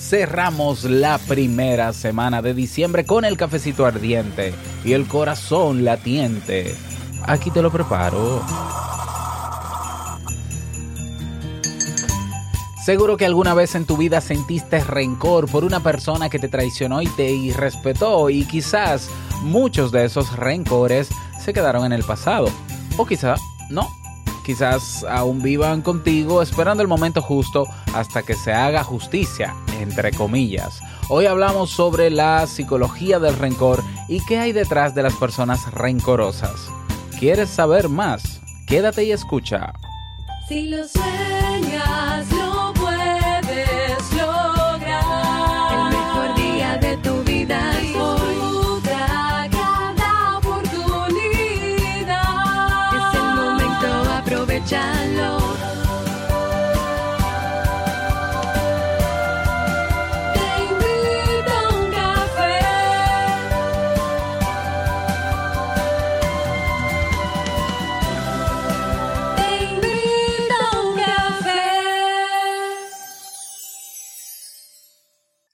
cerramos la primera semana de diciembre con el cafecito ardiente y el corazón latiente. Aquí te lo preparo. Seguro que alguna vez en tu vida sentiste rencor por una persona que te traicionó y te irrespetó y quizás muchos de esos rencores se quedaron en el pasado. O quizá no. Quizás aún vivan contigo esperando el momento justo hasta que se haga justicia, entre comillas. Hoy hablamos sobre la psicología del rencor y qué hay detrás de las personas rencorosas. ¿Quieres saber más? Quédate y escucha.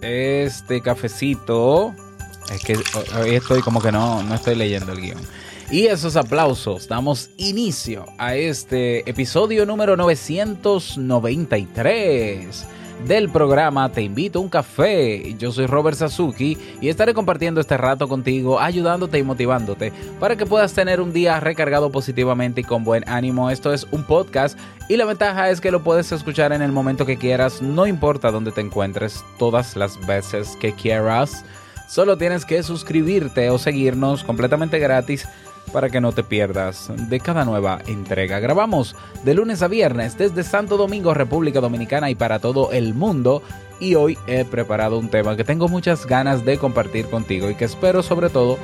este cafecito. Es que hoy estoy como que no, no estoy leyendo el guion. Y esos aplausos, damos inicio a este episodio número 993 del programa Te invito a un café. Yo soy Robert Sasuki y estaré compartiendo este rato contigo, ayudándote y motivándote para que puedas tener un día recargado positivamente y con buen ánimo. Esto es un podcast y la ventaja es que lo puedes escuchar en el momento que quieras, no importa dónde te encuentres, todas las veces que quieras. Solo tienes que suscribirte o seguirnos completamente gratis para que no te pierdas de cada nueva entrega. Grabamos de lunes a viernes desde Santo Domingo, República Dominicana y para todo el mundo. Y hoy he preparado un tema que tengo muchas ganas de compartir contigo y que espero sobre todo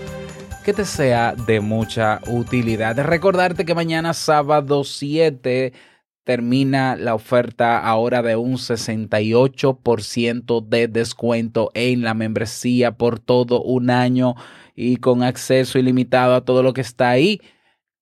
que te sea de mucha utilidad. Recordarte que mañana sábado 7 termina la oferta ahora de un 68% de descuento en la membresía por todo un año y con acceso ilimitado a todo lo que está ahí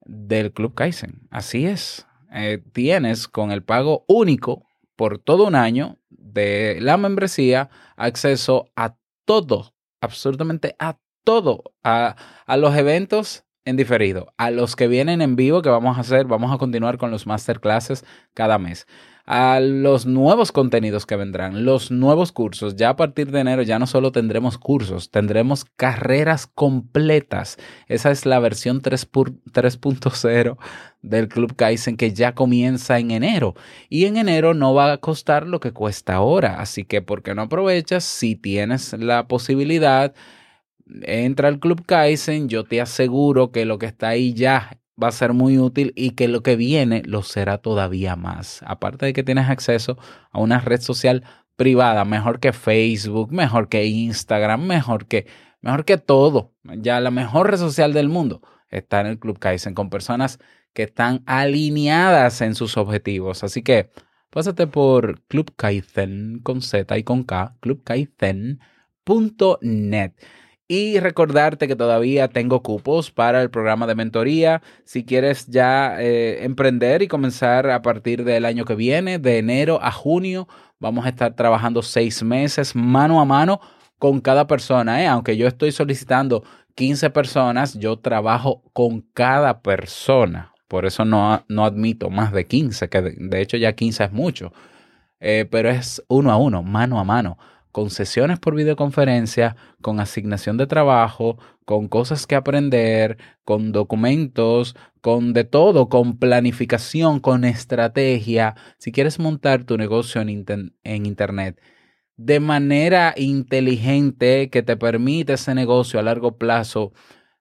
del Club Kaizen. Así es. Eh, tienes con el pago único por todo un año de la membresía acceso a todo, absolutamente a todo, a, a los eventos en diferido, a los que vienen en vivo que vamos a hacer, vamos a continuar con los masterclasses cada mes, a los nuevos contenidos que vendrán, los nuevos cursos. Ya a partir de enero ya no solo tendremos cursos, tendremos carreras completas. Esa es la versión 3.0 del Club Kaizen que ya comienza en enero. Y en enero no va a costar lo que cuesta ahora. Así que, ¿por qué no aprovechas si tienes la posibilidad? Entra al Club Kaizen, yo te aseguro que lo que está ahí ya va a ser muy útil y que lo que viene lo será todavía más. Aparte de que tienes acceso a una red social privada, mejor que Facebook, mejor que Instagram, mejor que, mejor que todo. Ya la mejor red social del mundo está en el Club Kaizen con personas que están alineadas en sus objetivos. Así que pásate por Club Kaizen con Z y con K, clubkaizen.net. Y recordarte que todavía tengo cupos para el programa de mentoría. Si quieres ya eh, emprender y comenzar a partir del año que viene, de enero a junio, vamos a estar trabajando seis meses mano a mano con cada persona. ¿eh? Aunque yo estoy solicitando 15 personas, yo trabajo con cada persona. Por eso no, no admito más de 15, que de, hecho ya 15 es mucho. Eh, pero es uno a uno, mano a mano con sesiones por videoconferencia, con asignación de trabajo, con cosas que aprender, con documentos, con de todo, con planificación, con estrategia. Si quieres montar tu negocio en, inter en Internet de manera inteligente que te permite ese negocio a largo plazo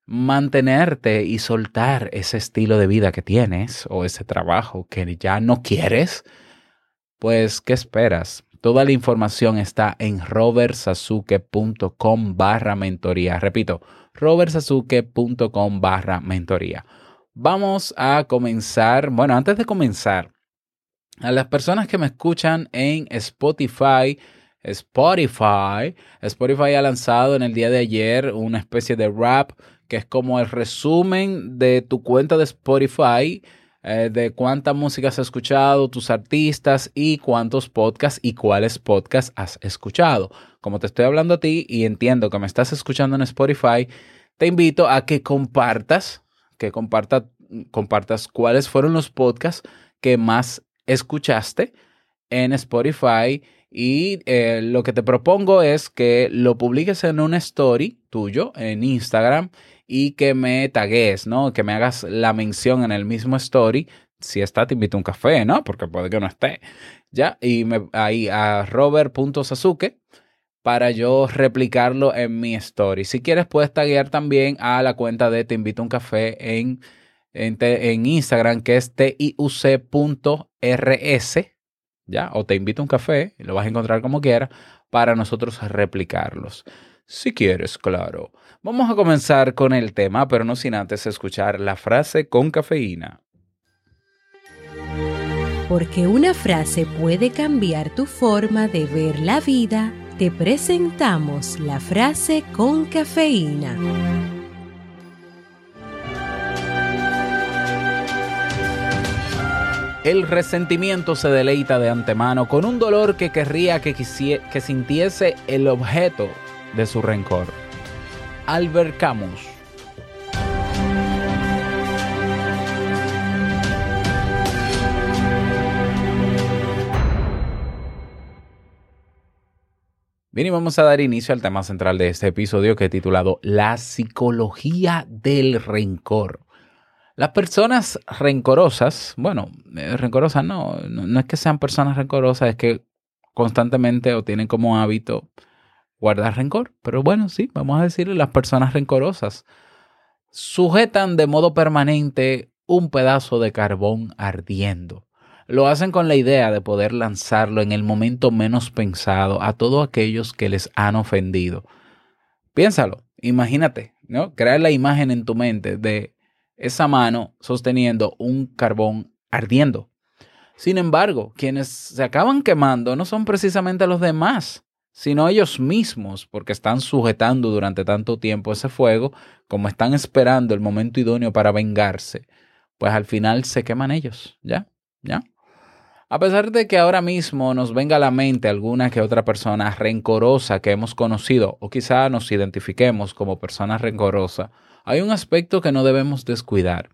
mantenerte y soltar ese estilo de vida que tienes o ese trabajo que ya no quieres, pues, ¿qué esperas? Toda la información está en robertsasuke.com barra mentoría. Repito, robertsasuke.com barra mentoría. Vamos a comenzar. Bueno, antes de comenzar, a las personas que me escuchan en Spotify, Spotify, Spotify ha lanzado en el día de ayer una especie de rap que es como el resumen de tu cuenta de Spotify, eh, de cuánta música has escuchado, tus artistas y cuántos podcasts y cuáles podcasts has escuchado. Como te estoy hablando a ti y entiendo que me estás escuchando en Spotify, te invito a que compartas, que comparta, compartas cuáles fueron los podcasts que más escuchaste en Spotify y eh, lo que te propongo es que lo publiques en una story tuyo en Instagram y que me tagues, ¿no? Que me hagas la mención en el mismo story. Si está, te invito a un café, ¿no? Porque puede que no esté. Ya, y me, ahí a robert.sasuke para yo replicarlo en mi story. Si quieres, puedes taguear también a la cuenta de Te invito a un café en, en, te- en Instagram, que es tiuc.rs, ¿ya? O te invito a un café, lo vas a encontrar como quieras, para nosotros replicarlos. Si quieres, claro. Vamos a comenzar con el tema, pero no sin antes escuchar la frase con cafeína. Porque una frase puede cambiar tu forma de ver la vida, te presentamos la frase con cafeína. El resentimiento se deleita de antemano con un dolor que querría que, quisie- que sintiese el objeto de su rencor. Albert Camus. Bien, y vamos a dar inicio al tema central de este episodio que he titulado La psicología del rencor. Las personas rencorosas, bueno, eh, rencorosas no, no, no es que sean personas rencorosas, es que constantemente o tienen como hábito guardar rencor. Pero bueno, sí, vamos a decirle las personas rencorosas sujetan de modo permanente un pedazo de carbón ardiendo. Lo hacen con la idea de poder lanzarlo en el momento menos pensado a todos aquellos que les han ofendido. Piénsalo, imagínate, ¿no? Crear la imagen en tu mente de esa mano sosteniendo un carbón ardiendo. Sin embargo, quienes se acaban quemando no son precisamente los demás, sino ellos mismos, porque están sujetando durante tanto tiempo ese fuego, como están esperando el momento idóneo para vengarse, pues al final se queman ellos, ¿ya? ¿Ya? A pesar de que ahora mismo nos venga a la mente alguna que otra persona rencorosa que hemos conocido, o quizá nos identifiquemos como personas rencorosas, hay un aspecto que no debemos descuidar.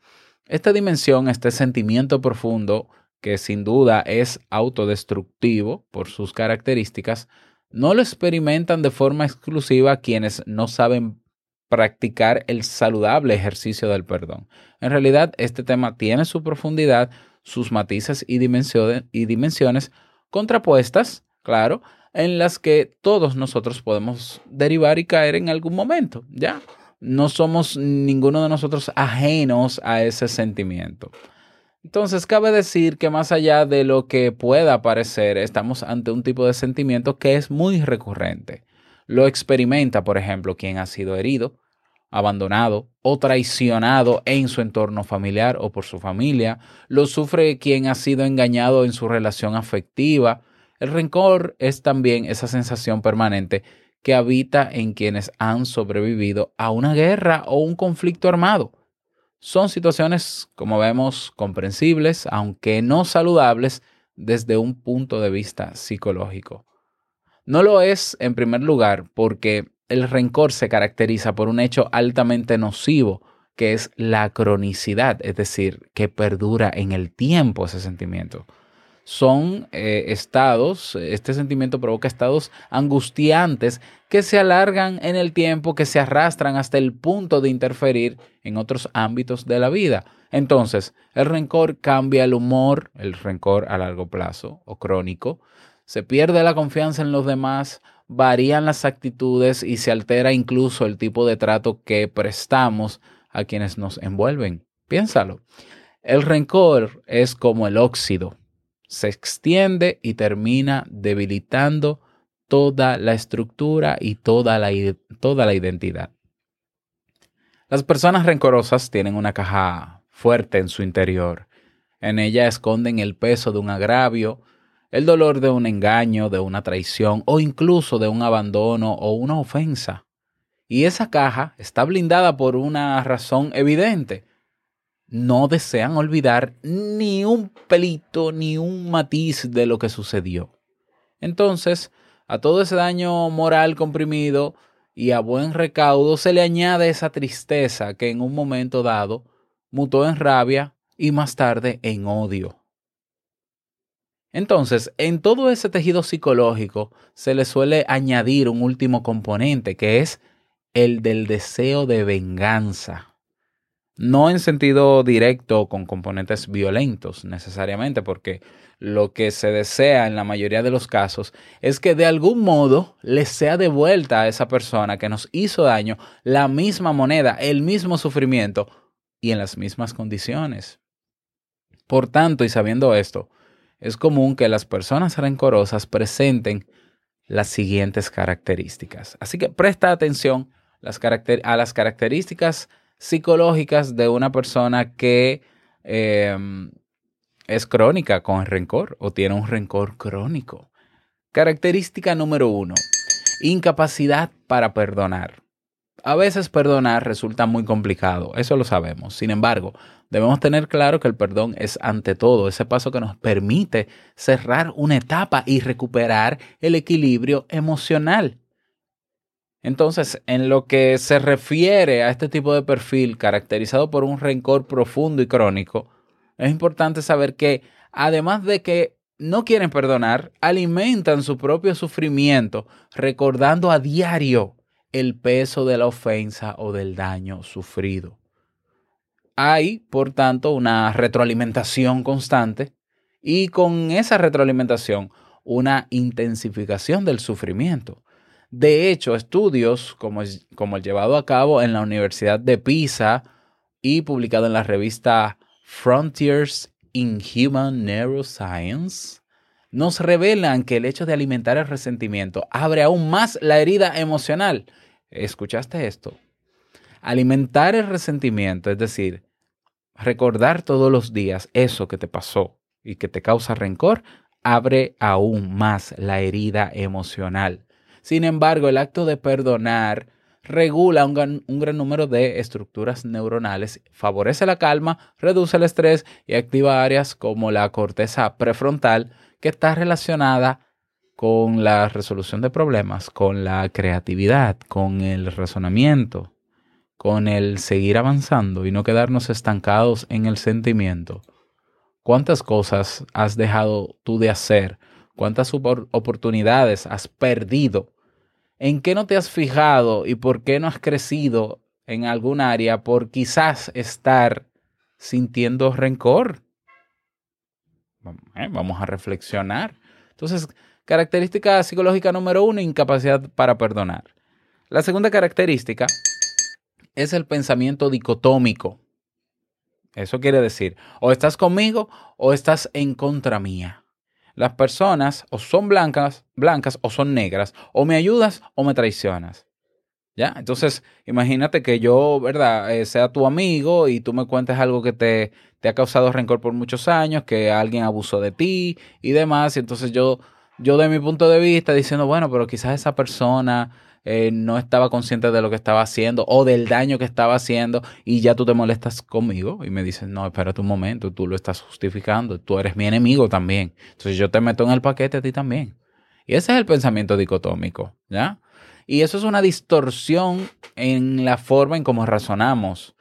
Esta dimensión, este sentimiento profundo, que sin duda es autodestructivo por sus características, no lo experimentan de forma exclusiva quienes no saben practicar el saludable ejercicio del perdón. En realidad, este tema tiene su profundidad, sus matices y dimensiones, y dimensiones contrapuestas, claro, en las que todos nosotros podemos derivar y caer en algún momento, ¿ya? No somos ninguno de nosotros ajenos a ese sentimiento. Entonces, cabe decir que más allá de lo que pueda parecer, estamos ante un tipo de sentimiento que es muy recurrente. Lo experimenta, por ejemplo, quien ha sido herido, abandonado o traicionado en su entorno familiar o por su familia. Lo sufre quien ha sido engañado en su relación afectiva. El rencor es también esa sensación permanente que habita en quienes han sobrevivido a una guerra o un conflicto armado. Son situaciones, como vemos, comprensibles, aunque no saludables desde un punto de vista psicológico. No lo es, en primer lugar, porque el rencor se caracteriza por un hecho altamente nocivo, que es la cronicidad, es decir, que perdura en el tiempo ese sentimiento. Son eh, estados, este sentimiento provoca estados angustiantes que se alargan en el tiempo, que se arrastran hasta el punto de interferir en otros ámbitos de la vida. Entonces, el rencor cambia el humor, el rencor a largo plazo o crónico, se pierde la confianza en los demás, varían las actitudes y se altera incluso el tipo de trato que prestamos a quienes nos envuelven. Piénsalo. El rencor es como el óxido. Se extiende y termina debilitando toda la estructura y toda la, toda la identidad. Las personas rencorosas tienen una caja fuerte en su interior. En ella esconden el peso de un agravio, el dolor de un engaño, de una traición o incluso de un abandono o una ofensa. Y esa caja está blindada por una razón evidente. No desean olvidar ni un pelito ni un matiz de lo que sucedió. Entonces, a todo ese daño moral comprimido y a buen recaudo se le añade esa tristeza que en un momento dado mutó en rabia y más tarde en odio. Entonces, en todo ese tejido psicológico se le suele añadir un último componente que es el del deseo de venganza. No en sentido directo con componentes violentos necesariamente, porque lo que se desea en la mayoría de los casos es que de algún modo le sea devuelta a esa persona que nos hizo daño la misma moneda, el mismo sufrimiento y en las mismas condiciones. Por tanto, y sabiendo esto, es común que las personas rencorosas presenten las siguientes características. Así que presta atención a las características psicológicas de una persona que eh, es crónica con rencor o tiene un rencor crónico. Característica número uno, incapacidad para perdonar. A veces perdonar resulta muy complicado, eso lo sabemos. Sin embargo, debemos tener claro que el perdón es ante todo ese paso que nos permite cerrar una etapa y recuperar el equilibrio emocional. Entonces, en lo que se refiere a este tipo de perfil caracterizado por un rencor profundo y crónico, es importante saber que, además de que no quieren perdonar, alimentan su propio sufrimiento recordando a diario el peso de la ofensa o del daño sufrido. Hay, por tanto, una retroalimentación constante y con esa retroalimentación una intensificación del sufrimiento. De hecho, estudios como, el llevado a cabo en la Universidad de Pisa y publicado en la revista Frontiers in Human Neuroscience nos revelan que el hecho de alimentar el resentimiento abre aún más la herida emocional. ¿Escuchaste esto? Alimentar el resentimiento, es decir, recordar todos los días eso que te pasó y que te causa rencor, abre aún más la herida emocional. Sin embargo, el acto de perdonar regula un gran, número de estructuras neuronales, favorece la calma, reduce el estrés y activa áreas como la corteza prefrontal, que está relacionada con la resolución de problemas, con la creatividad, con el razonamiento, con el seguir avanzando y no quedarnos estancados en el sentimiento. ¿Cuántas cosas has dejado tú de hacer? ¿Cuántas opor- oportunidades has perdido? ¿En qué no te has fijado y por qué no has crecido en algún área por quizás estar sintiendo rencor? Eh, Vamos a reflexionar. Entonces, característica psicológica número uno, incapacidad para perdonar. La segunda característica es el pensamiento dicotómico. Eso quiere decir, o estás conmigo o estás en contra mía. Las personas o son blancas, blancas o son negras, o me ayudas o me traicionas. ¿Ya? Entonces, imagínate que yo, ¿verdad?, Eh, sea tu amigo y tú me cuentes algo que te, te ha causado rencor por muchos años, que alguien abusó de ti y demás. Y entonces yo, yo de mi punto de vista diciendo, bueno, pero quizás esa persona eh, no estaba consciente de lo que estaba haciendo o del daño que estaba haciendo y ya tú te molestas conmigo y me dices, no, espérate un momento, tú lo estás justificando, tú eres mi enemigo también. Entonces yo te meto en el paquete a ti también. Y ese es el pensamiento dicotómico, ¿ya? Y eso es una distorsión en la forma en cómo razonamos,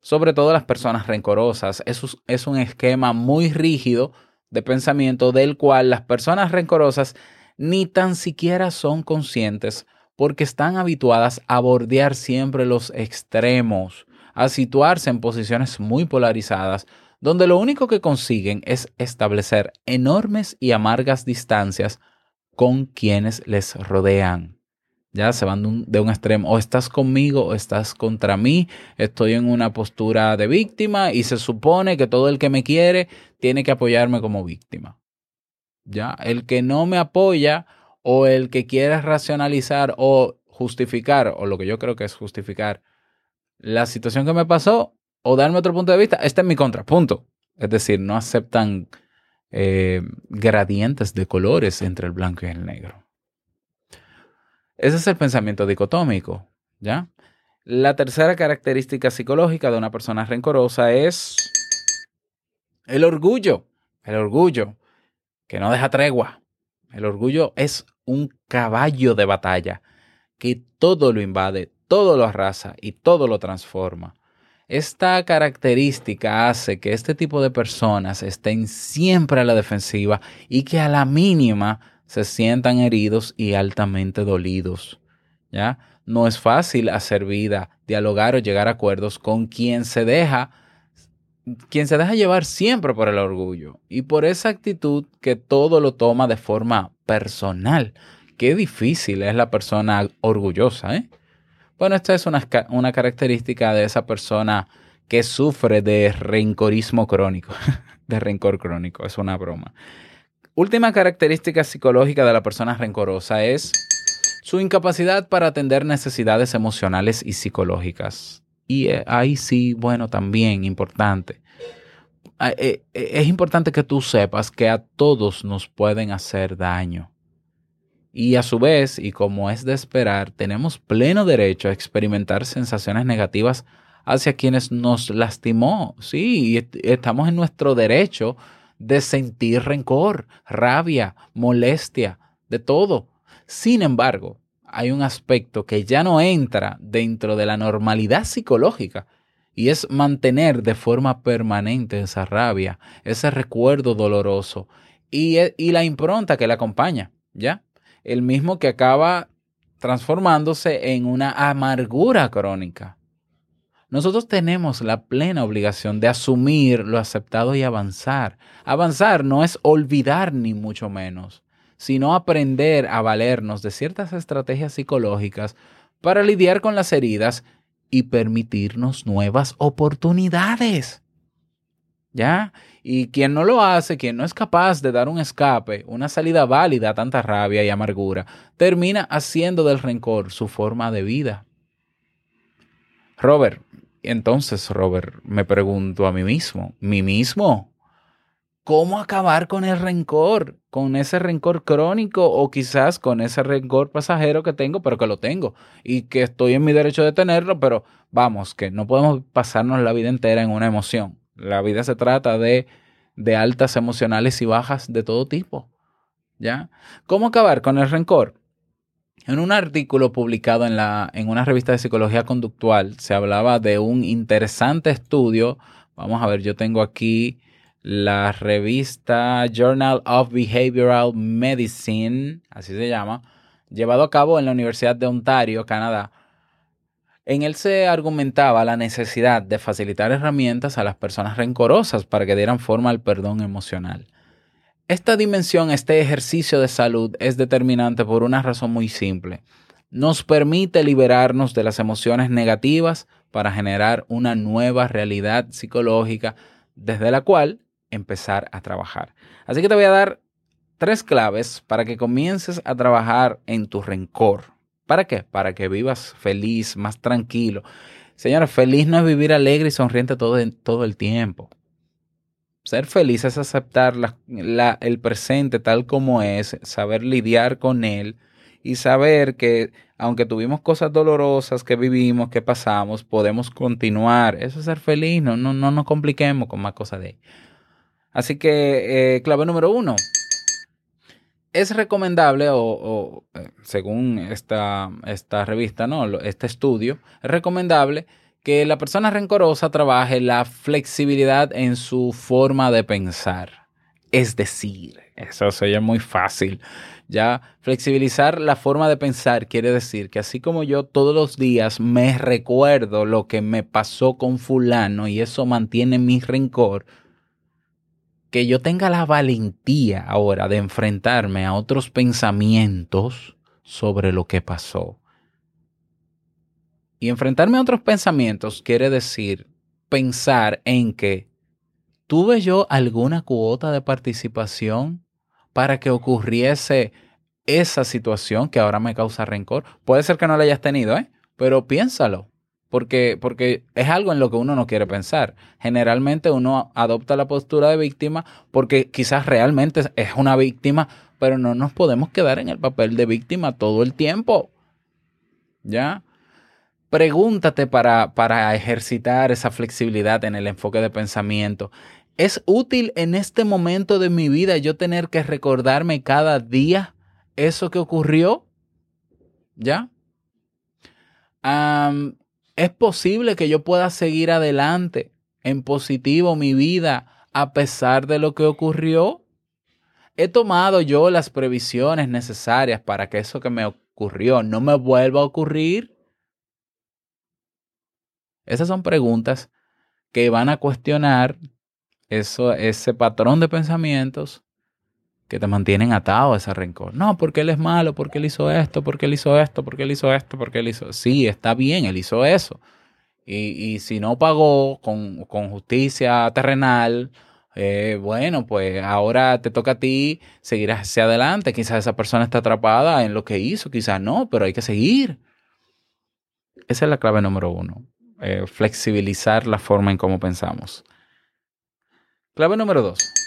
sobre todo las personas rencorosas. Eso es, un esquema muy rígido de pensamiento del cual las personas rencorosas ni tan siquiera son conscientes porque están habituadas a bordear siempre los extremos, a situarse en posiciones muy polarizadas, donde lo único que consiguen es establecer enormes y amargas distancias con quienes les rodean. Ya se van de un, de un extremo, o estás conmigo o estás contra mí, estoy en una postura de víctima y se supone que todo el que me quiere tiene que apoyarme como víctima. ¿ya? El que no me apoya o el que quiere racionalizar o justificar, o lo que yo creo que es justificar, la situación que me pasó o darme otro punto de vista, está en mi contra, punto. Es decir, no aceptan eh, gradientes de colores entre el blanco y el negro. Ese es el pensamiento dicotómico, ¿ya? La tercera característica psicológica de una persona rencorosa es el orgullo. El orgullo que no deja tregua. El orgullo es un caballo de batalla que todo lo invade, todo lo arrasa y todo lo transforma. Esta característica hace que este tipo de personas estén siempre a la defensiva y que a la mínima se sientan heridos y altamente dolidos. ¿Ya? No es fácil hacer vida, dialogar o llegar a acuerdos con quien se deja quien se deja llevar siempre por el orgullo y por esa actitud que todo lo toma de forma personal. Qué difícil es la persona orgullosa, ¿eh? Bueno, esta es una, una característica de esa persona que sufre de rencorismo crónico, de rencor crónico, es una broma. Última característica psicológica de la persona rencorosa es su incapacidad para atender necesidades emocionales y psicológicas. Y eh, ahí sí, bueno, también importante. Ah, eh, eh, Es importante que tú sepas que a todos nos pueden hacer daño. Y a su vez, y como es de esperar, tenemos pleno derecho a experimentar sensaciones negativas hacia quienes nos lastimó. Sí, estamos en nuestro derecho de sentir rencor, rabia, molestia, de todo. Sin embargo, hay un aspecto que ya no entra dentro de la normalidad psicológica y es mantener de forma permanente esa rabia, ese recuerdo doloroso y, e- y la impronta que le acompaña, ¿ya? El mismo que acaba transformándose en una amargura crónica. Nosotros tenemos la plena obligación de asumir lo aceptado y avanzar. Avanzar no es olvidar ni mucho menos, sino aprender a valernos de ciertas estrategias psicológicas para lidiar con las heridas y permitirnos nuevas oportunidades. ¿Ya? Y quien no lo hace, quien no es capaz de dar un escape, una salida válida a tanta rabia y amargura, termina haciendo del rencor su forma de vida. Robert, entonces, Robert, me pregunto a mí mismo, ¿mí mismo? ¿Cómo acabar con el rencor? Con ese rencor crónico o quizás con ese rencor pasajero que tengo, pero que lo tengo y que estoy en mi derecho de tenerlo, pero vamos, que no podemos pasarnos la vida entera en una emoción. La vida se trata de, de altas emocionales y bajas de todo tipo. ¿Ya? ¿Cómo acabar con el rencor? En un artículo publicado en, la, en una revista de psicología conductual se hablaba de un interesante estudio. Vamos a ver, yo tengo aquí la revista Journal of Behavioral Medicine, así se llama, llevado a cabo en la Universidad de Ontario, Canadá. En él se argumentaba la necesidad de facilitar herramientas a las personas rencorosas para que dieran forma al perdón emocional. Esta dimensión, este ejercicio de salud es determinante por una razón muy simple. Nos permite liberarnos de las emociones negativas para generar una nueva realidad psicológica desde la cual empezar a trabajar. Así que te voy a dar tres claves para que comiences a trabajar en tu rencor. ¿Para qué? Para que vivas feliz, más tranquilo. Señores, feliz no es vivir alegre y sonriente todo, todo el tiempo. Ser feliz es aceptar la, el presente tal como es, saber lidiar con él y saber que aunque tuvimos cosas dolorosas que vivimos, que pasamos, podemos continuar. Eso es ser feliz, no, no, no nos compliquemos con más cosas de ahí. Así que, eh, clave número uno. Es recomendable, o, eh, según esta, esta revista, ¿no? este estudio, es recomendable que la persona rencorosa trabaje la flexibilidad en su forma de pensar. Es decir, eso se oye muy fácil. Ya flexibilizar la forma de pensar quiere decir que así como yo todos los días me recuerdo lo que me pasó con fulano y eso mantiene mi rencor, que yo tenga la valentía ahora de enfrentarme a otros pensamientos sobre lo que pasó. Y enfrentarme a otros pensamientos quiere decir pensar en que tuve yo alguna cuota de participación para que ocurriese esa situación que ahora me causa rencor. Puede ser que no la hayas tenido, ¿eh? Pero piénsalo. Porque, porque es algo en lo que uno no quiere pensar. Generalmente uno adopta la postura de víctima porque quizás realmente es una víctima, pero no nos podemos quedar en el papel de víctima todo el tiempo. ¿Ya? Pregúntate para, para ejercitar esa flexibilidad en el enfoque de pensamiento. ¿Es útil en este momento de mi vida yo tener que recordarme cada día eso que ocurrió? ¿Ya? ¿Es posible que yo pueda seguir adelante en positivo mi vida a pesar de lo que ocurrió? ¿He tomado yo las previsiones necesarias para que eso que me ocurrió no me vuelva a ocurrir? Esas son preguntas que van a cuestionar eso, ese patrón de pensamientos que te mantienen atado a ese rencor. No, porque él es malo, porque él hizo esto, porque él hizo esto, porque él hizo esto, porque él hizo... Sí, está bien, él hizo eso. Y, y si no pagó con, con justicia terrenal, eh, bueno, pues ahora te toca a ti seguir hacia adelante. Quizás esa persona está atrapada en lo que hizo, quizás no, pero hay que seguir. Esa es la clave número uno. eh, flexibilizar la forma en cómo pensamos. Clave número dos.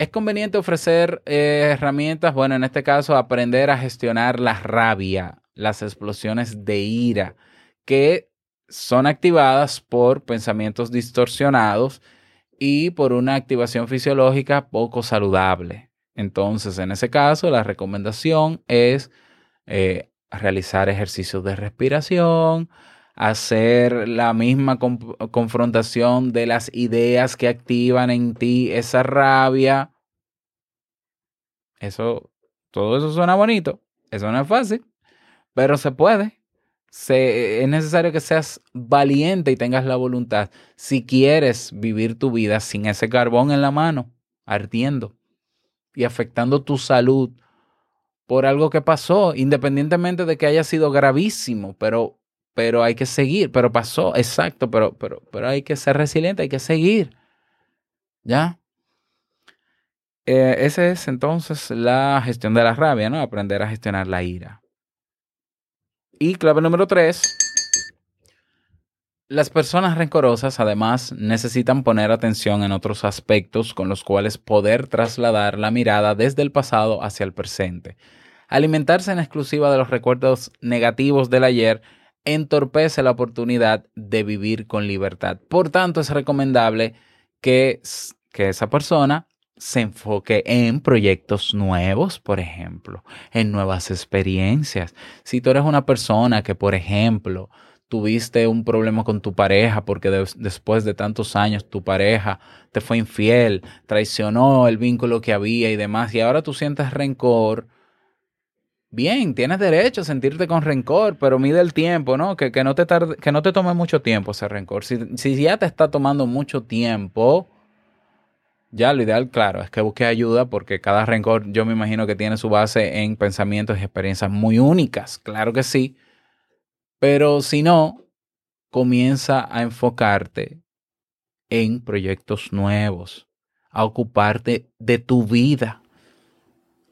Es conveniente ofrecer eh, herramientas, bueno, en este caso, aprender a gestionar la rabia, las explosiones de ira, que son activadas por pensamientos distorsionados y por una activación fisiológica poco saludable. Entonces, en ese caso, la recomendación es eh, realizar ejercicios de respiración, hacer la misma confrontación de las ideas que activan en ti esa rabia. Eso, todo eso suena bonito. Eso no es fácil, pero se puede. Se- es necesario que seas valiente y tengas la voluntad si quieres vivir tu vida sin ese carbón en la mano, ardiendo y afectando tu salud por algo que pasó, independientemente de que haya sido gravísimo, pero, pero hay que seguir, pero pasó, exacto, pero, pero, pero hay que ser resiliente, hay que seguir. ¿Ya? Eh, esa es entonces la gestión de la rabia, ¿no? Aprender a gestionar la ira. Y clave número tres. Las personas rencorosas además necesitan poner atención en otros aspectos con los cuales poder trasladar la mirada desde el pasado hacia el presente. Alimentarse en exclusiva de los recuerdos negativos del ayer entorpece la oportunidad de vivir con libertad. Por tanto, es recomendable que, que esa persona se enfoque en proyectos nuevos, por ejemplo, en nuevas experiencias. Si tú eres una persona que, por ejemplo, tuviste un problema con tu pareja porque des- después de tantos años tu pareja te fue infiel, traicionó el vínculo que había y demás, y ahora tú sientes rencor, bien, tienes derecho a sentirte con rencor, pero mide el tiempo, ¿no? Que, que no, te tarde- que no te tome mucho tiempo ese rencor. Si, si ya te está tomando mucho tiempo, ya lo ideal, claro, es que busques ayuda porque cada rencor yo me imagino que tiene su base en pensamientos y experiencias muy únicas, claro que sí. Pero si no, comienza a enfocarte en proyectos nuevos, a ocuparte de tu vida,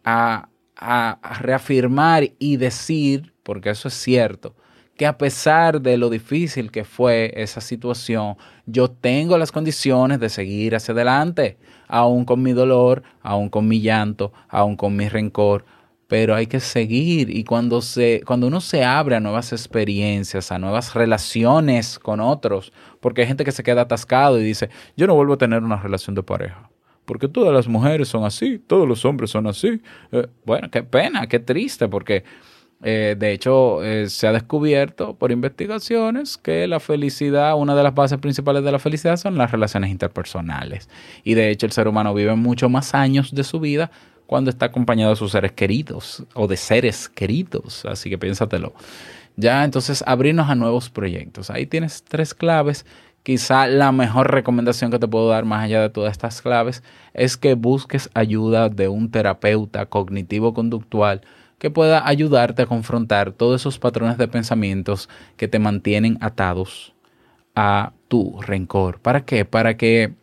a, a- reafirmar y decir, porque eso es cierto, que a pesar de lo difícil que fue esa situación, yo tengo las condiciones de seguir hacia adelante, aún con mi dolor, aún con mi llanto, aún con mi rencor, pero hay que seguir y cuando se cuando uno se abre a nuevas experiencias, a nuevas relaciones con otros, porque hay gente que se queda atascado y dice, "Yo no vuelvo a tener una relación de pareja." Porque todas las mujeres son así, todos los hombres son así. Eh, bueno, qué pena, qué triste, porque eh, de hecho eh, se ha descubierto por investigaciones que la felicidad, una de las bases principales de la felicidad son las relaciones interpersonales. Y de hecho el ser humano vive mucho más años de su vida cuando está acompañado de sus seres queridos o de seres queridos. Así que piénsatelo. Ya, entonces abrirnos a nuevos proyectos. Ahí tienes tres claves. Quizá la mejor recomendación que te puedo dar más allá de todas estas claves es que busques ayuda de un terapeuta cognitivo-conductual que pueda ayudarte a confrontar todos esos patrones de pensamientos que te mantienen atados a tu rencor. ¿Para qué? Para que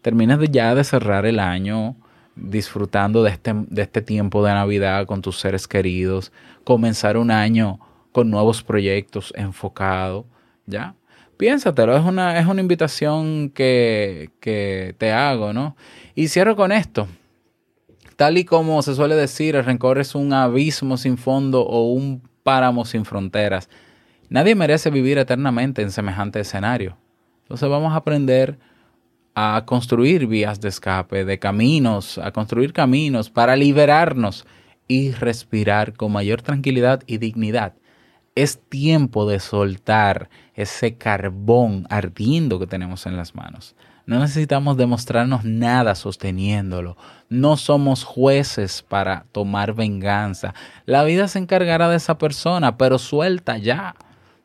termines de ya de cerrar el año disfrutando de este, de este tiempo de Navidad con tus seres queridos, comenzar un año con nuevos proyectos enfocados, ¿ya? Piénsatelo, es una, es una invitación que, que te hago, ¿no? Y cierro con esto. Tal y como se suele decir, el rencor es un abismo sin fondo o un páramo sin fronteras. Nadie merece vivir eternamente en semejante escenario. Entonces vamos a aprender a construir vías de escape, de caminos, a construir caminos para liberarnos y respirar con mayor tranquilidad y dignidad. Es tiempo de soltar ese carbón ardiendo que tenemos en las manos. No necesitamos demostrarnos nada sosteniéndolo. No somos jueces para tomar venganza. La vida se encargará de esa persona, pero suelta ya.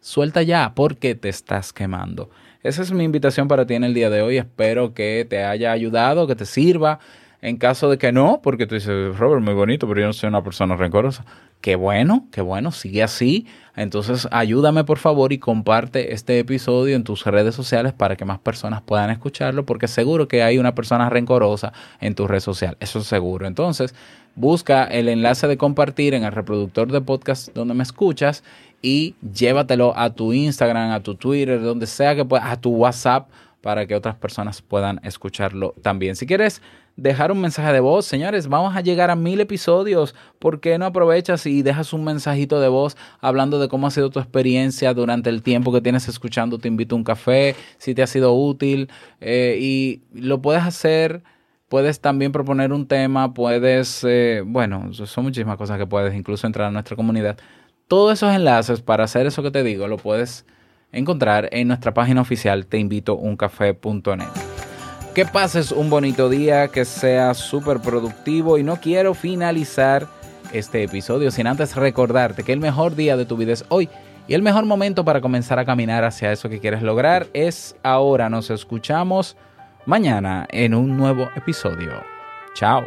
Suelta ya porque te estás quemando. Esa es mi invitación para ti en el día de hoy. Espero que te haya ayudado, que te sirva. En caso de que no, porque tú dices, Robert, muy bonito, pero yo no soy una persona rencorosa. Qué bueno, qué bueno, sigue así. Entonces, ayúdame por favor y comparte este episodio en tus redes sociales para que más personas puedan escucharlo, porque seguro que hay una persona rencorosa en tu red social. Eso es seguro. Entonces, busca el enlace de compartir en el reproductor de podcast donde me escuchas y llévatelo a tu Instagram, a tu Twitter, donde sea que puedas, a tu WhatsApp para que otras personas puedan escucharlo también. Si quieres dejar un mensaje de voz, señores, vamos a llegar a mil episodios. ¿Por qué no aprovechas y dejas un mensajito de voz hablando de cómo ha sido tu experiencia durante el tiempo que tienes escuchando? Te invito a un café, si te ha sido útil eh, y lo puedes hacer. Puedes también proponer un tema, puedes, eh, bueno, son muchísimas cosas que puedes, incluso entrar a nuestra comunidad. Todos esos enlaces para hacer eso que te digo lo puedes encontrar en nuestra página oficial teinvitouncafé.net. Que pases un bonito día, que sea súper productivo y no quiero finalizar este episodio sin antes recordarte que el mejor día de tu vida es hoy y el mejor momento para comenzar a caminar hacia eso que quieres lograr es ahora. Nos escuchamos mañana en un nuevo episodio. Chao.